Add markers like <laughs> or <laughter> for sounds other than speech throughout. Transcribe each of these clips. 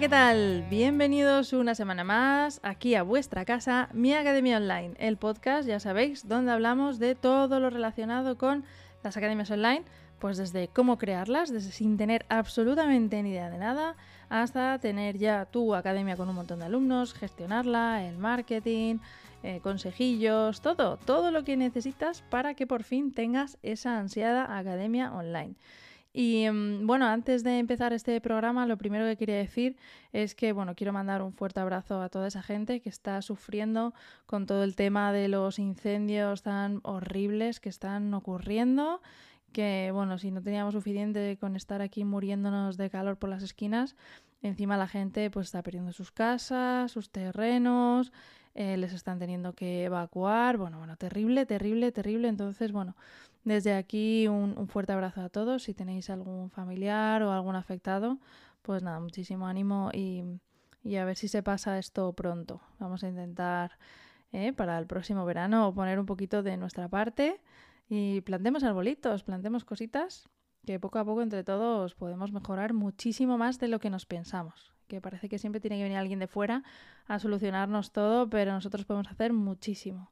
¿qué tal? Bienvenidos una semana más aquí a vuestra casa, mi Academia Online, el podcast, ya sabéis, donde hablamos de todo lo relacionado con las academias online, pues desde cómo crearlas, desde sin tener absolutamente ni idea de nada, hasta tener ya tu academia con un montón de alumnos, gestionarla, el marketing, eh, consejillos, todo, todo lo que necesitas para que por fin tengas esa ansiada academia online. Y mm, bueno, antes de empezar este programa, lo primero que quería decir es que, bueno, quiero mandar un fuerte abrazo a toda esa gente que está sufriendo con todo el tema de los incendios tan horribles que están ocurriendo. Que, bueno, si no teníamos suficiente con estar aquí muriéndonos de calor por las esquinas, encima la gente pues está perdiendo sus casas, sus terrenos, eh, les están teniendo que evacuar. Bueno, bueno, terrible, terrible, terrible. Entonces, bueno, desde aquí un, fuerte abrazo a todos. Si tenéis algún familiar o algún afectado, pues nada, muchísimo ánimo y, a ver si se pasa esto pronto. Vamos a intentar eh, para el próximo verano poner un poquito de nuestra parte y plantemos arbolitos, plantemos cositas que poco a poco entre todos podemos mejorar muchísimo más de lo que nos pensamos. Que parece que siempre tiene que venir alguien de fuera a solucionarnos todo, pero nosotros podemos hacer muchísimo.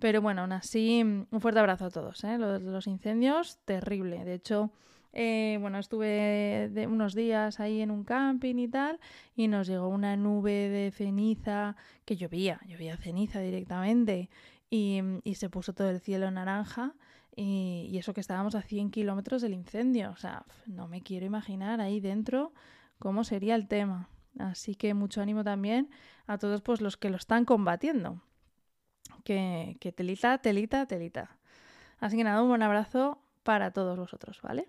Pero bueno, aún así, un fuerte abrazo a todos. ¿eh? Los incendios, terrible. De hecho, eh, bueno, estuve de unos días ahí en un camping y tal, y nos llegó una nube de ceniza que llovía, llovía ceniza directamente, y, se puso todo el cielo naranja. Y, y, eso que estábamos a 100 kilómetros del incendio. O sea, no me quiero imaginar ahí dentro cómo sería el tema. Así que mucho ánimo también a todos pues, los que lo están combatiendo que, telita, telita, telita. Así que nada, un buen abrazo para todos vosotros, ¿vale?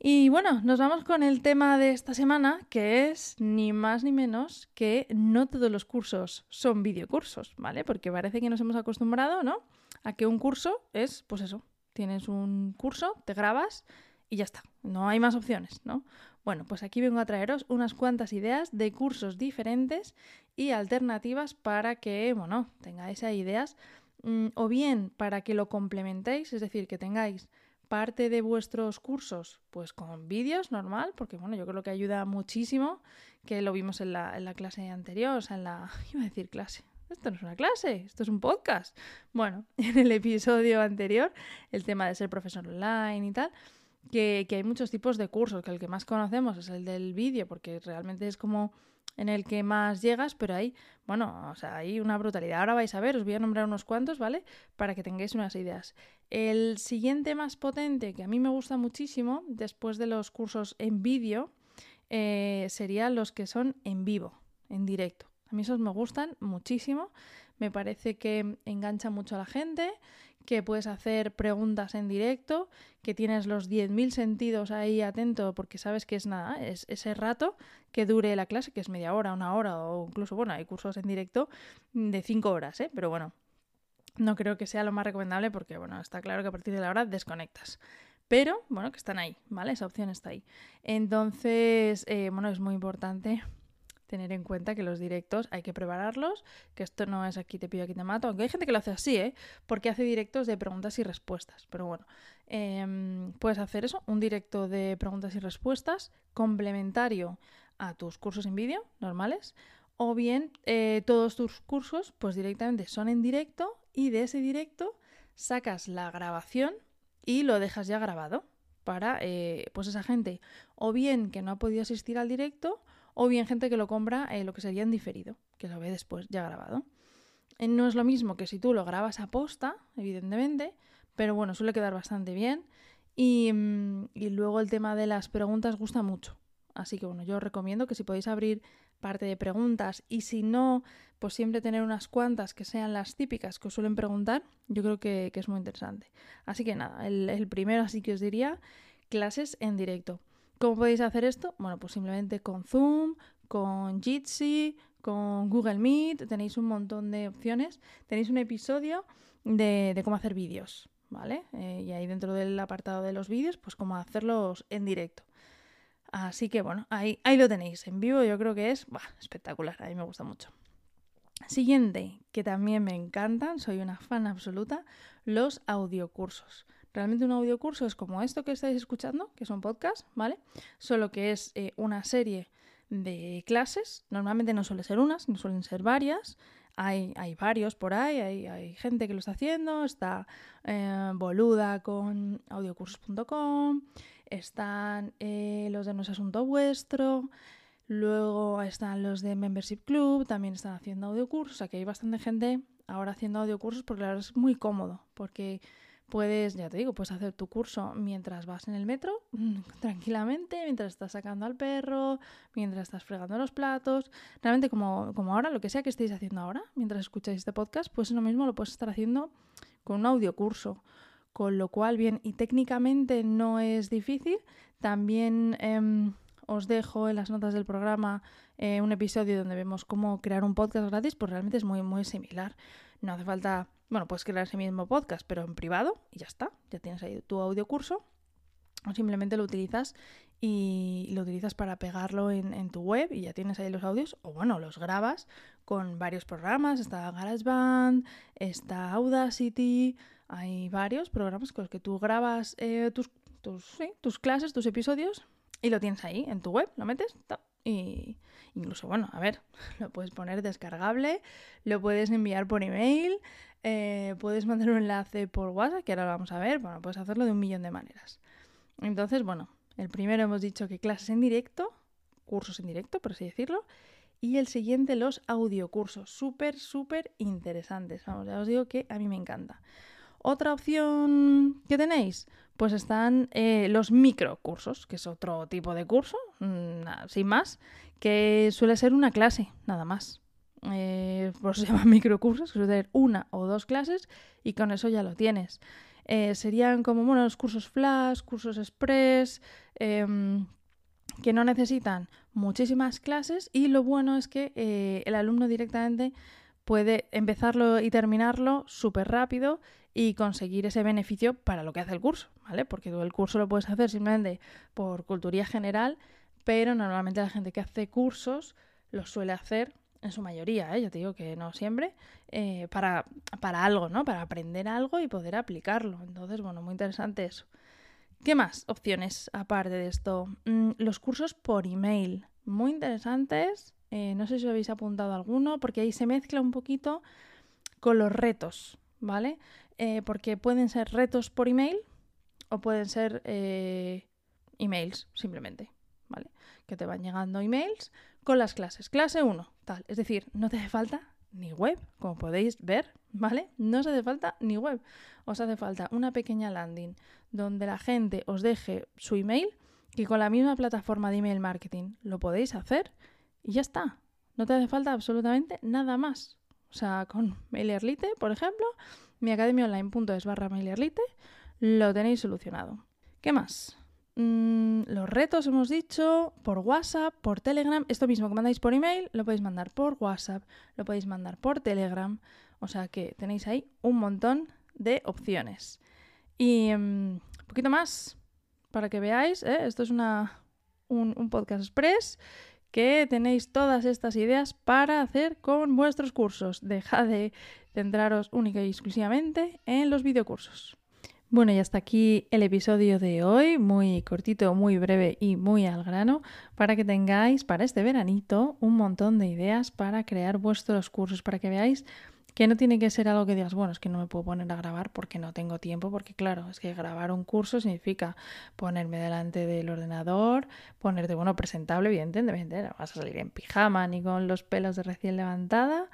Y bueno, nos vamos con el tema de esta semana, que es ni más ni menos que no todos los cursos son videocursos, ¿vale? Porque parece que nos hemos acostumbrado, ¿no? A que un curso es, pues eso, tienes un curso, te grabas y ya está, no hay más opciones, ¿no? Bueno, pues aquí vengo a traeros unas cuantas ideas de cursos diferentes y alternativas para que, bueno, tengáis ideas mm, o bien para que lo complementéis, es decir, que tengáis parte de vuestros cursos pues con vídeos normal, porque bueno, yo creo que ayuda muchísimo, que lo vimos en la, en la clase anterior, o sea, en la, <laughs> iba a decir clase, esto no es una clase, esto es un podcast. Bueno, <laughs> en el episodio anterior, el tema de ser profesor online y tal, que, hay muchos tipos de cursos, que el que más conocemos es el del vídeo, porque realmente es como en el que más llegas, pero hay, bueno, o sea, hay una brutalidad. Ahora vais a ver, os voy a nombrar unos cuantos, ¿vale? Para que tengáis unas ideas. El siguiente más potente, que a mí me gusta muchísimo, después de los cursos en vídeo, eh, serían los que son en vivo, en directo. A mí esos me gustan muchísimo, me parece que engancha mucho a la gente, que puedes hacer preguntas en directo, que tienes los 10.000 sentidos ahí atento porque sabes que es nada, es ese rato que dure la clase, que es media hora, una hora o incluso, bueno, hay cursos en directo de 5 horas, ¿eh? pero bueno, no creo que sea lo más recomendable porque, bueno, está claro que a partir de la hora desconectas. Pero, bueno, que están ahí, ¿vale? Esa opción está ahí. Entonces, eh, bueno, es muy importante tener en cuenta que los directos hay que prepararlos, que esto no es aquí te pido, aquí te mato, aunque hay gente que lo hace así, ¿eh? Porque hace directos de preguntas y respuestas. Pero bueno, em, puedes hacer eso, un directo de preguntas y respuestas complementario a tus cursos en vídeo normales, o bien eh, todos tus cursos pues directamente son en directo y de ese directo sacas la grabación y lo dejas ya grabado para eh, pues esa gente o bien que no ha podido asistir al directo o bien gente que lo compra eh, lo que sería en diferido, que lo ve después ya grabado. Eh, no es lo mismo que si tú lo grabas a posta, evidentemente, pero bueno, suele quedar bastante bien. Y, mm, y, luego el tema de las preguntas gusta mucho. Así que bueno, yo os recomiendo que si podéis abrir parte de preguntas y si no, pues siempre tener unas cuantas que sean las típicas que os suelen preguntar, yo creo que, es muy interesante. Así que nada, el, el primero así que os diría, clases en directo. ¿Cómo podéis hacer esto? Bueno, pues simplemente con Zoom, con Jitsi, con Google Meet, tenéis un montón de opciones. Tenéis un episodio de, cómo hacer vídeos, ¿vale? Eh, y ahí dentro del apartado de los vídeos, pues cómo hacerlos en directo. Así que bueno, ahí, ahí lo tenéis. En vivo yo creo que es espectacular, a mí me gusta mucho. Siguiente, que también me encantan, soy una fan absoluta, los audiocursos. Realmente un audiocurso es como esto que estáis escuchando, que es un podcast, ¿vale? Solo que es eh, una serie de clases. Normalmente no suele ser unas, no suelen ser varias. Hay, hay varios por ahí, hay, hay, gente que lo está haciendo. Está eh, Boluda con audiocursos.com, están eh, los de No es Asunto Vuestro, luego están los de Membership Club, también están haciendo audiocursos. Que hay bastante gente ahora haciendo audiocursos porque la verdad es muy cómodo, porque Puedes, ya te digo, puedes hacer tu curso mientras vas en el metro, <laughs> tranquilamente, mientras estás sacando al perro, mientras estás fregando los platos. Realmente, como, como ahora, lo que sea que estéis haciendo ahora, mientras escucháis este podcast, pues lo mismo lo puedes estar haciendo con un audiocurso. Con lo cual, bien, y técnicamente no es difícil. También em, os dejo en las notas del programa eh, un episodio donde vemos cómo crear un podcast gratis, pues realmente es muy, muy similar. No hace falta bueno, puedes crear ese mismo podcast, pero en privado y ya está. Ya tienes ahí tu audio curso. O simplemente lo utilizas y lo utilizas para pegarlo en, tu web y ya tienes ahí los audios. O bueno, los grabas con varios programas. Está GarageBand, está Audacity. Hay varios programas con los que tú grabas eh, tus, tus clases, tus episodios y lo tienes ahí en tu web. Lo metes y incluso, bueno, a ver, <laughs> lo puedes poner descargable, lo puedes enviar por email, eh, puedes mandar un enlace por WhatsApp, que ahora lo vamos a ver. Bueno, puedes hacerlo de un millón de maneras. Entonces, bueno, el primero hemos dicho que clases en directo, cursos en directo, por así decirlo. Y el siguiente, los audiocursos. Súper, súper interesantes. Vamos, ya os digo que a mí me encanta. Otra opción que tenéis, pues están eh, los microcursos, que es otro tipo de curso, mm, sin más, que suele ser una clase, nada más eh, por eso se llaman <laughs> microcursos, que suele una o dos clases y con eso ya lo tienes. Eh, serían como bueno, cursos flash, cursos express, em, que no necesitan muchísimas clases y lo bueno es que eh, el alumno directamente puede empezarlo y terminarlo súper rápido y conseguir ese beneficio para lo que hace el curso, ¿vale? Porque tú el curso lo puedes hacer simplemente por cultura general, pero normalmente la gente que hace cursos lo suele hacer en su mayoría, ¿eh? yo te digo que no siempre, eh, para, para algo, ¿no? Para aprender algo y poder aplicarlo. Entonces, bueno, muy interesante eso. ¿Qué más opciones aparte de esto? Mm, los cursos por email, muy interesantes. Eh, no sé si os habéis apuntado alguno, porque ahí se mezcla un poquito con los retos, ¿vale? porque pueden ser retos por email o pueden ser emails, simplemente, ¿vale? Que te van llegando emails con las clases. Clase 1, tal. Es decir, no te hace falta ni web, como podéis ver, ¿vale? No os hace falta ni web. Os hace falta una pequeña landing donde la gente os deje su email, que con la misma plataforma de email marketing lo podéis hacer y ya está. No te hace falta absolutamente nada más. O sea, con MailerLite, por ejemplo, mi academiaonline.es barra MailerLite, lo tenéis solucionado. ¿Qué más? Mm, los retos hemos dicho por WhatsApp, por Telegram. Esto mismo que mandáis por email, lo podéis mandar por WhatsApp, lo podéis mandar por Telegram. O sea que tenéis ahí un montón de opciones. Y un mm, poquito más para que veáis. ¿eh? Esto es una, un, un podcast express que tenéis todas estas ideas para hacer con vuestros cursos. Dejad de centraros única y exclusivamente en los videocursos. Bueno, y hasta aquí el episodio de hoy, muy cortito, muy breve y muy al grano, para que tengáis para este veranito un montón de ideas para crear vuestros cursos, para que veáis que no tiene que ser algo que digas, bueno, es que no me puedo poner a grabar porque no tengo tiempo, porque claro, es que grabar un curso significa ponerme delante del ordenador, ponerte, bueno, presentable, evidentemente, no vas a salir en pijama ni con los pelos de recién levantada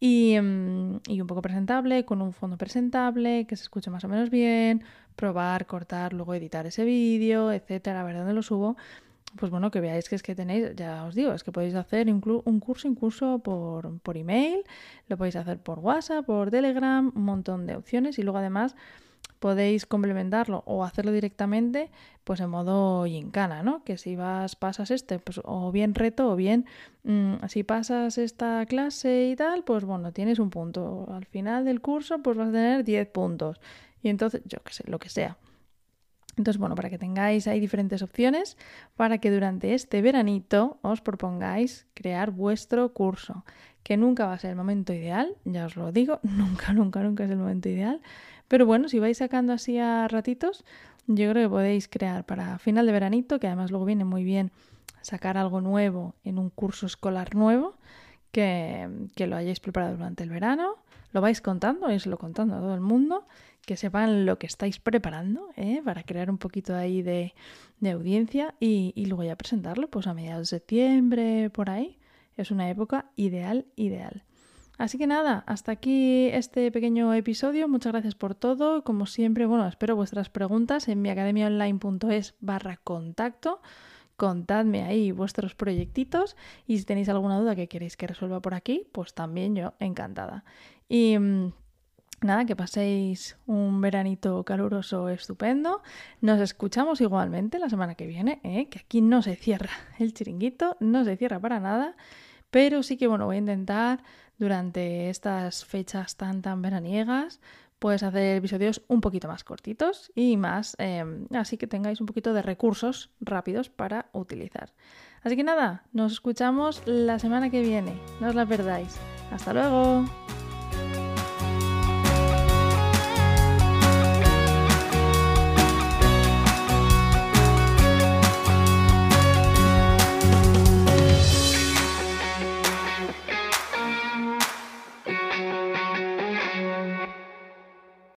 Mm, y, un poco presentable, con un fondo presentable, que se escuche más o menos bien, probar, cortar, luego editar ese vídeo, etcétera, a ver dónde lo subo. Pues bueno, que veáis que es que tenéis, ya os digo, es que podéis hacer un curso incluso por, por email, lo podéis hacer por WhatsApp, por Telegram, un montón de opciones y luego además podéis complementarlo o hacerlo directamente pues en modo gincana, ¿no? Que si vas, pasas este, pues o bien reto o bien mm, si pasas esta clase y tal, pues bueno, tienes un punto. Al final del curso pues vas a tener 10 puntos. Y entonces, yo qué sé, lo que sea. Entonces, bueno, para que tengáis ahí diferentes opciones, para que durante este veranito os propongáis crear vuestro curso, que nunca va a ser el momento ideal, ya os lo digo, <laughs> nunca, nunca, nunca es el momento ideal, pero bueno, si vais sacando así a ratitos, yo creo que podéis crear para final de veranito, que además luego viene muy bien sacar algo nuevo en un curso escolar nuevo que, que lo hayáis preparado durante el verano. Lo vais contando, lo contando a todo el mundo, que sepan lo que estáis preparando ¿eh? para crear un poquito ahí de, de audiencia y, y, luego ya presentarlo pues a mediados de septiembre, por ahí. Es una época ideal, ideal. Así que nada, hasta aquí este pequeño episodio. Muchas gracias por todo. Como siempre, bueno, espero vuestras preguntas en miacademiaonline.es barra contacto. Contadme ahí vuestros proyectitos y si tenéis alguna duda que queréis que resuelva por aquí, pues también yo encantada. Y mm, nada, que paséis un veranito caluroso estupendo. Nos escuchamos igualmente la semana que viene, ¿eh? que aquí no se cierra el chiringuito, no se cierra para nada. Pero sí que bueno, voy a intentar durante estas fechas tan tan veraniegas, pues hacer episodios un poquito más cortitos y más, em, así que tengáis un poquito de recursos rápidos para utilizar. Así que nada, nos escuchamos la semana que viene, no os la perdáis. Hasta luego.